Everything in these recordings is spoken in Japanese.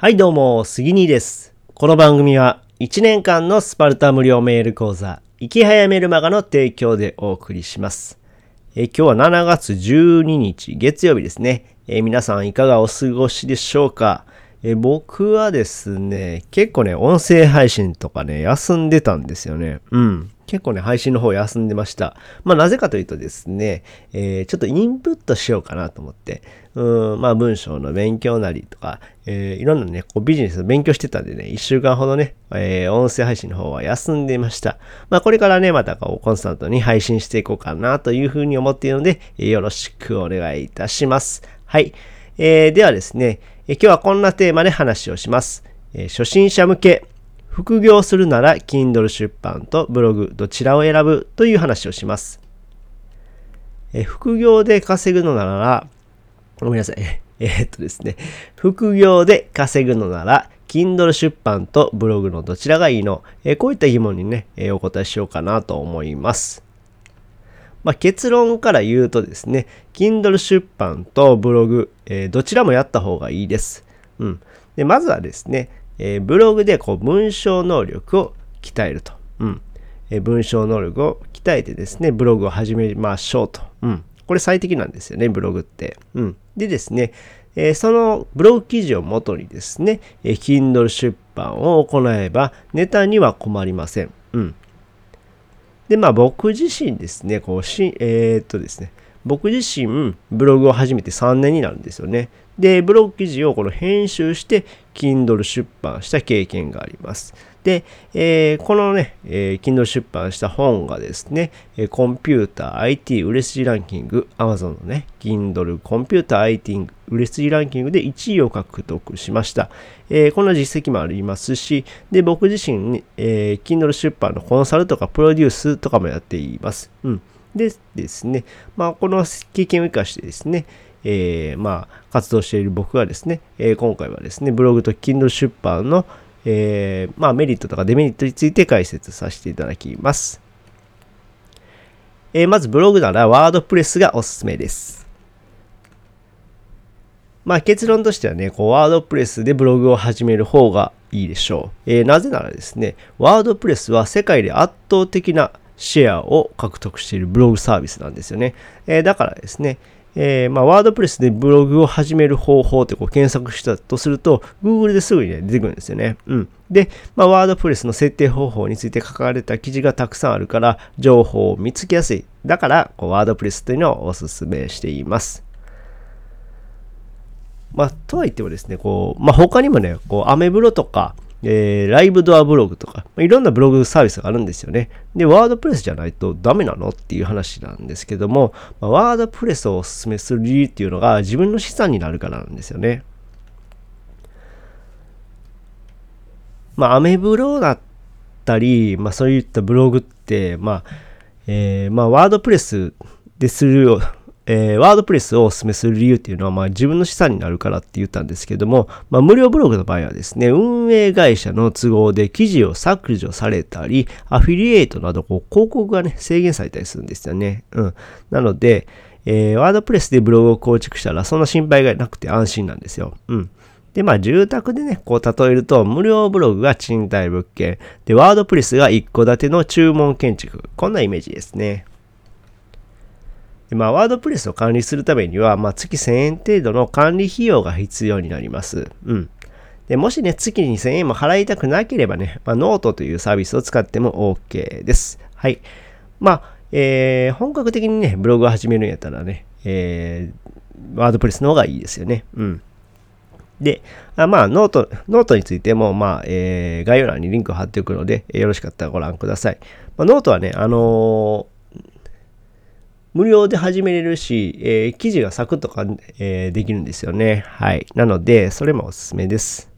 はいどうも、杉兄です。この番組は1年間のスパルタ無料メール講座、生き早メルマガの提供でお送りします。え今日は7月12日月曜日ですね。え皆さんいかがお過ごしでしょうか、え僕はですね、結構ね、音声配信とかね、休んでたんですよね。うん。結構ね、配信の方休んでました。まあなぜかというとですね、えーちょっとインプットしようかなと思って、うん、まあ文章の勉強なりとか、えーいろんなね、こうビジネスの勉強してたんでね、1週間ほどね、えー音声配信の方は休んでいました。まあこれからね、またこうコンスタントに配信していこうかなというふうに思っているので、えよろしくお願いいたします。はい。えーではですね、え今日はこんなテーマで話をします。え初心者向け、副業するなら Kindle 出版とブログどちらを選ぶという話をします。え副業で稼ぐのなら、ごめんなさい。えーっとですね。副業で稼ぐのなら、Kindle 出版とブログのどちらがいいの、えこういった疑問にね、えお答えしようかなと思います。まあ、結論から言うとですね、Kindle 出版とブログ、えーどちらもやった方がいいです。うん。で、まずはですね、えーブログでこう文章能力を鍛えると。うん。えー文章能力を鍛えてですね、ブログを始めましょうと。うん。これ最適なんですよね、ブログって。うん。でですね、えーそのブログ記事をもとにですね、えー Kindle 出版を行えばネタには困りません。うん。で、まあ僕自身ですね、こうし、えーっとですね、僕自身ブログを始めて3年になるんですよね。で、ブログ記事をこの編集して Kindle 出版した経験があります。で、えーこのね、えー Kindle 出版した本がですね、えコンピューター IT 売れ筋ランキング、Amazon のね、Kindle コンピューター IT 売れ筋ランキングで1位を獲得しました。えーこんな実績もありますし、で、僕自身に、えー Kindle 出版のコンサルとかプロデュースとかもやっています。うん。でですね、まあ、この経験を生かしてですね、えーまあ、活動している僕がですね、えー今回はですね、ブログと Kindle 出版の、えーまあ、メリットとかデメリットについて解説させていただきます。えまずブログならワードプレスがおすすめです。まあ結論としてはね、こうワードプレスでブログを始める方がいいでしょう。えーなぜならですね、ワードプレスは世界で圧倒的なシェアを獲得しているブログサービスなんですよね。えーだからですね、えーまあ、ワードプレスでブログを始める方法ってこう検索したとすると、Google ですぐに、ね、出てくるんですよね。うん。で、まあ、ワードプレスの設定方法について書かれた記事がたくさんあるから、情報を見つけやすい。だから、ワードプレスというのをお勧めしています。まあ、とは言ってもですね、こう、まあ、他にもね、こう、アメブロとか、えーライブドアブログとか、まあいろんなブログサービスがあるんですよね。で、ワードプレスじゃないとダメなのっていう話なんですけども、まあワードプレスをお勧めする理由っていうのが自分の資産になるからなんですよね。まあ、アメブロだったり、まあ、そういったブログって、まあ、えーまあ、ワードプレスでするよ、えーワードプレスをお勧めする理由っていうのは、まあ、自分の資産になるからって言ったんですけども、まあ、無料ブログの場合はですね、運営会社の都合で記事を削除されたり、アフィリエイトなどこう広告がね、制限されたりするんですよね。うん。なので、えー WordPress でブログを構築したら、そんな心配がなくて安心なんですよ。うん。で、まあ、住宅でね、こう、例えると、無料ブログが賃貸物件。で、 WordPress が一戸建ての注文建築。こんなイメージですね。でまあ、 WordPress を管理するためには、まあ、月1000円程度の管理費用が必要になります。うん。で、もしね、月に1000円も払いたくなければね、まあ、ノートというサービスを使っても OK です。はい。まあ、えー本格的にね、ブログを始めるんやったらね、えー WordPress の方がいいですよね。うん。で、あまあ、 note、note についても、まあ、えー概要欄にリンクを貼っておくので、よろしかったらご覧ください。まあ、ノートはね、あのー無料で始めれるし、えー記事がサクッとか、えーできるんですよね。はい。なので、それもおすすめです。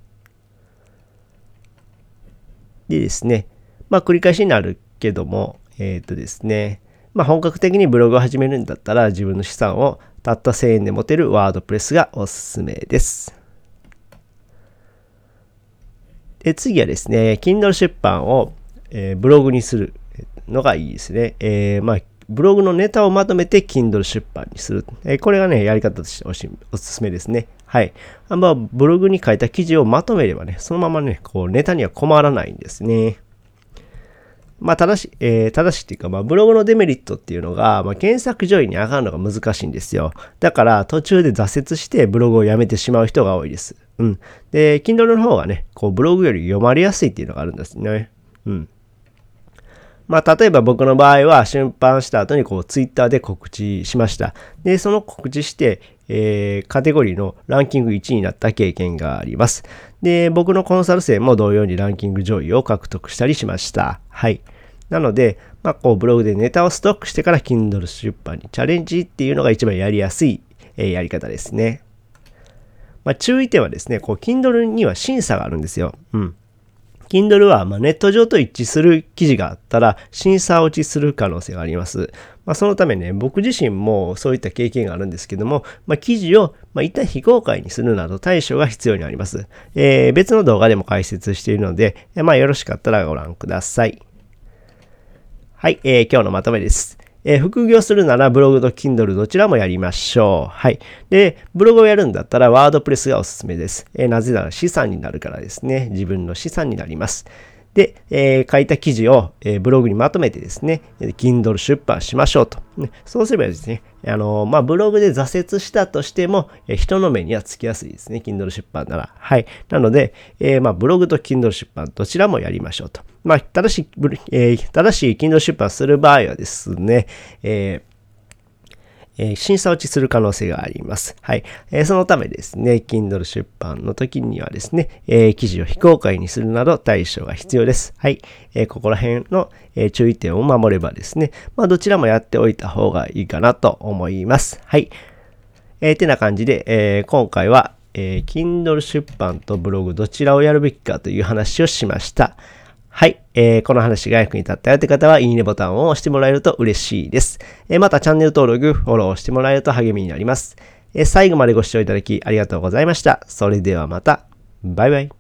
でですね、まあ、繰り返しになるけども、えっ、とですね、まあ、本格的にブログを始めるんだったら、自分の資産をたった1000円で持てるワードプレスがおすすめです。で次はですね、Kindle 出版を、えーブログにするのがいいですね。えーまあ、ブログのネタをまとめて Kindle 出版にする。えこれがね、やり方としておしおすすめですね。はい。あま、ブログに書いた記事をまとめればね、そのままね、こう、ネタには困らないんですね。まあ、正しい、えー、正しいっていうか、まあ、ブログのデメリットっていうのが、まあ、検索上位に上がるのが難しいんですよ。だから、途中で挫折してブログをやめてしまう人が多いです。うん。で、Kindle の方がね、こう、ブログより読まれやすいっていうのがあるんですね。うん。まあ、例えば僕の場合は、出版した後に、こう、Twitter で告知しました。で、その告知して、えー、カテゴリーのランキング1位になった経験があります。で、僕のコンサル生も同様にランキング上位を獲得したりしました。はい。なので、まあ、こう、ブログでネタをストックしてから Kindle 出版にチャレンジっていうのが一番やりやすい、えー、やり方ですね。まあ、注意点はですね、こう、Kindle には審査があるんですよ。うん。Kindle はまネット上と一致する記事があったら審査落ちする可能性があります。まあ、そのためね、僕自身もそういった経験があるんですけども、まあ、記事をま一旦非公開にするなど対処が必要になります。えー、別の動画でも解説しているので、まあ、よろしかったらご覧ください。はい、えー、今日のまとめです。えー、副業するならブログと Kindle どちらもやりましょう。はい。で、ブログをやるんだったらワードプレスがおすすめです。えー、なぜなら資産になるからですね。自分の資産になります。で、えー、書いた記事を、えー、ブログにまとめてですね、Kindle 出版しましょうと。ね、そうすればですね、あのー、まあ、ブログで挫折したとしても、え、人の目にはつきやすいですね。Kindle 出版なら。はい。なので、え、まあ、ブログと Kindle 出版どちらもやりましょうと。まあ、正しい、えー、正しい Kindle 出版する場合はですね、えーえ、審査落ちする可能性があります。はい。えー、そのためですね、Kindle 出版の時にはですね、えー、記事を非公開にするなど対処が必要です。はい。えここら辺の、え注意点を守ればですね、まあ、どちらもやっておいた方がいいかなと思います。はい。えー、てな感じで、え今回は、え Kindle 出版とブログどちらをやるべきかという話をしました。はい。えー、この話が役に立ったよって方は、いいねボタンを押してもらえると嬉しいです。えー、またチャンネル登録、フォローしてもらえると励みになります。えー、最後までご視聴いただきありがとうございました。それではまた。バイバイ。